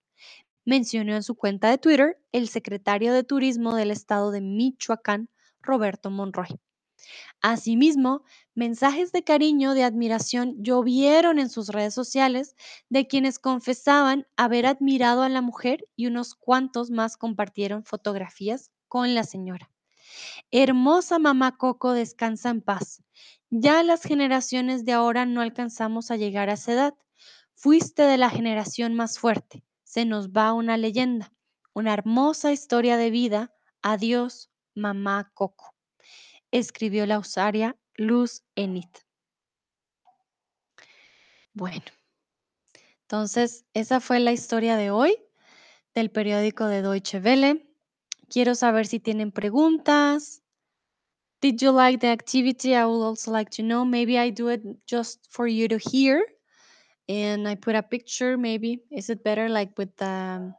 Mencionó en su cuenta de Twitter el secretario de Turismo del estado de Michoacán, Roberto Monroy. Asimismo, mensajes de cariño, de admiración llovieron en sus redes sociales de quienes confesaban haber admirado a la mujer y unos cuantos más compartieron fotografías con la señora. Hermosa mamá Coco, descansa en paz. Ya las generaciones de ahora no alcanzamos a llegar a esa edad. Fuiste de la generación más fuerte. Se nos va una leyenda, una hermosa historia de vida. Adiós, mamá Coco escribió la usaria Luz Enid. Bueno, entonces esa fue la historia de hoy del periódico de Deutsche Welle. Quiero saber si tienen preguntas. Did you like the activity? I would also like to know. Maybe I do it just for you to hear. And I put a picture, maybe. Is it better like with the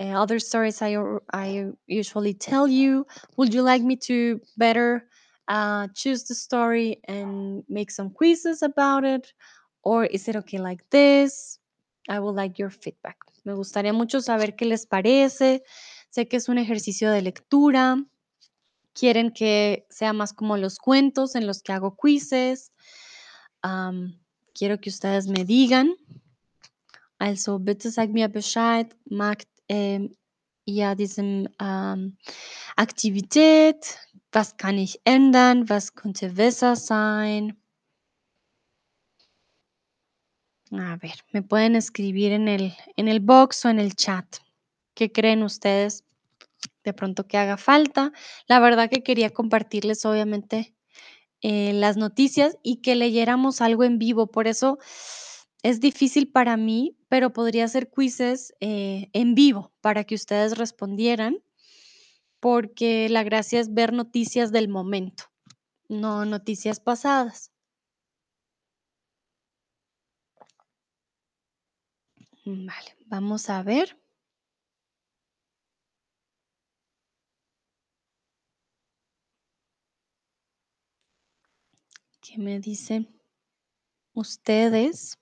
uh, other stories I, I usually tell you? Would you like me to better uh, choose the story and make some quizzes about it? Or is it okay like this? I would like your feedback. Me gustaría mucho saber qué les parece. Sé que es un ejercicio de lectura. Quieren que sea más como los cuentos en los que hago quizzes. Um, quiero que ustedes me digan. Also bitte sag mir Bescheid, mag ähm, ihr diesem ähm, Aktivität, was kann ich ändern, was könnte besser sein. A ver, me pueden escribir en el, en el box o en el chat. ¿Qué creen ustedes de pronto que haga falta? La verdad que quería compartirles obviamente eh, las noticias y que leyéramos algo en vivo. Por eso es difícil para mí, pero podría hacer quizzes eh, en vivo para que ustedes respondieran, porque la gracia es ver noticias del momento, no noticias pasadas. Vale, vamos a ver. ¿Qué me dicen ustedes?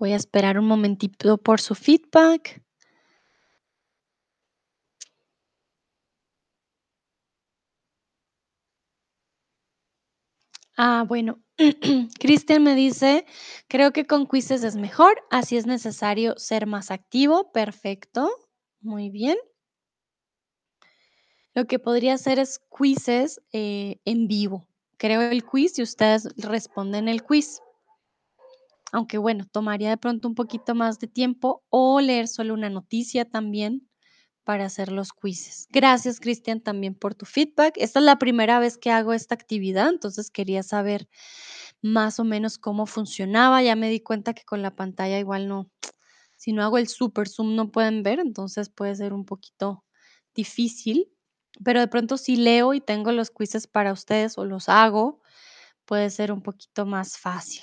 Voy a esperar un momentito por su feedback. Ah, bueno, Cristian me dice, creo que con quizzes es mejor, así es necesario ser más activo. Perfecto, muy bien. Lo que podría hacer es quizzes eh, en vivo. Creo el quiz y ustedes responden el quiz. Aunque bueno, tomaría de pronto un poquito más de tiempo o leer solo una noticia también para hacer los quizzes. Gracias, Cristian, también por tu feedback. Esta es la primera vez que hago esta actividad, entonces quería saber más o menos cómo funcionaba. Ya me di cuenta que con la pantalla igual no, si no hago el super zoom no pueden ver, entonces puede ser un poquito difícil, pero de pronto si leo y tengo los quizzes para ustedes o los hago, puede ser un poquito más fácil.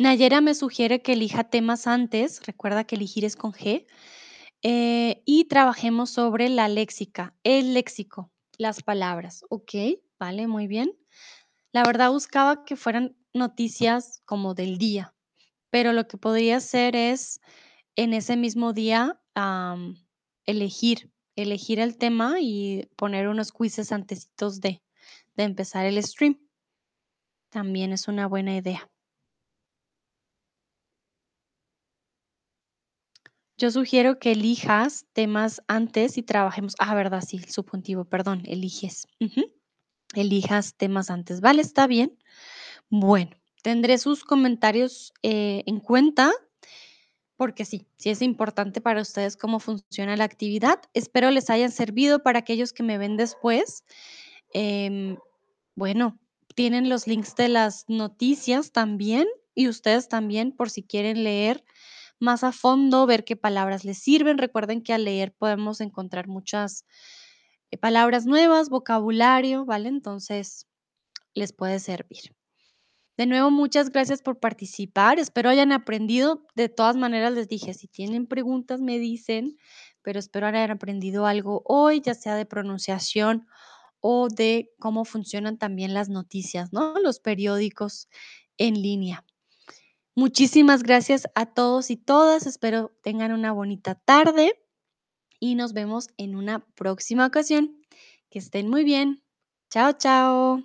Nayera me sugiere que elija temas antes, recuerda que elegir es con G, eh, y trabajemos sobre la léxica, el léxico, las palabras. Ok, vale, muy bien. La verdad buscaba que fueran noticias como del día, pero lo que podría hacer es en ese mismo día elegir, elegir el tema y poner unos quizzes antecitos de, de empezar el stream. También es una buena idea. Yo sugiero que elijas temas antes y trabajemos. Ah, verdad, sí, subjuntivo, perdón, eliges. Elijas temas antes. Vale, está bien. Bueno, tendré sus comentarios eh, en cuenta porque sí, sí es importante para ustedes cómo funciona la actividad. Espero les hayan servido para aquellos que me ven después. Em, bueno, tienen los links de las noticias también y ustedes también por si quieren leer más a fondo, ver qué palabras les sirven. Recuerden que al leer podemos encontrar muchas eh, palabras nuevas, vocabulario, ¿vale? Entonces, les puede servir. De nuevo, muchas gracias por participar. Espero hayan aprendido. De todas maneras, les dije, si tienen preguntas, me dicen, pero espero hayan aprendido algo hoy, ya sea de pronunciación o de cómo funcionan también las noticias, ¿no? Los periódicos en línea. Muchísimas gracias a todos y todas. Espero tengan una bonita tarde y nos vemos en una próxima ocasión. Que estén muy bien. Chao, chao.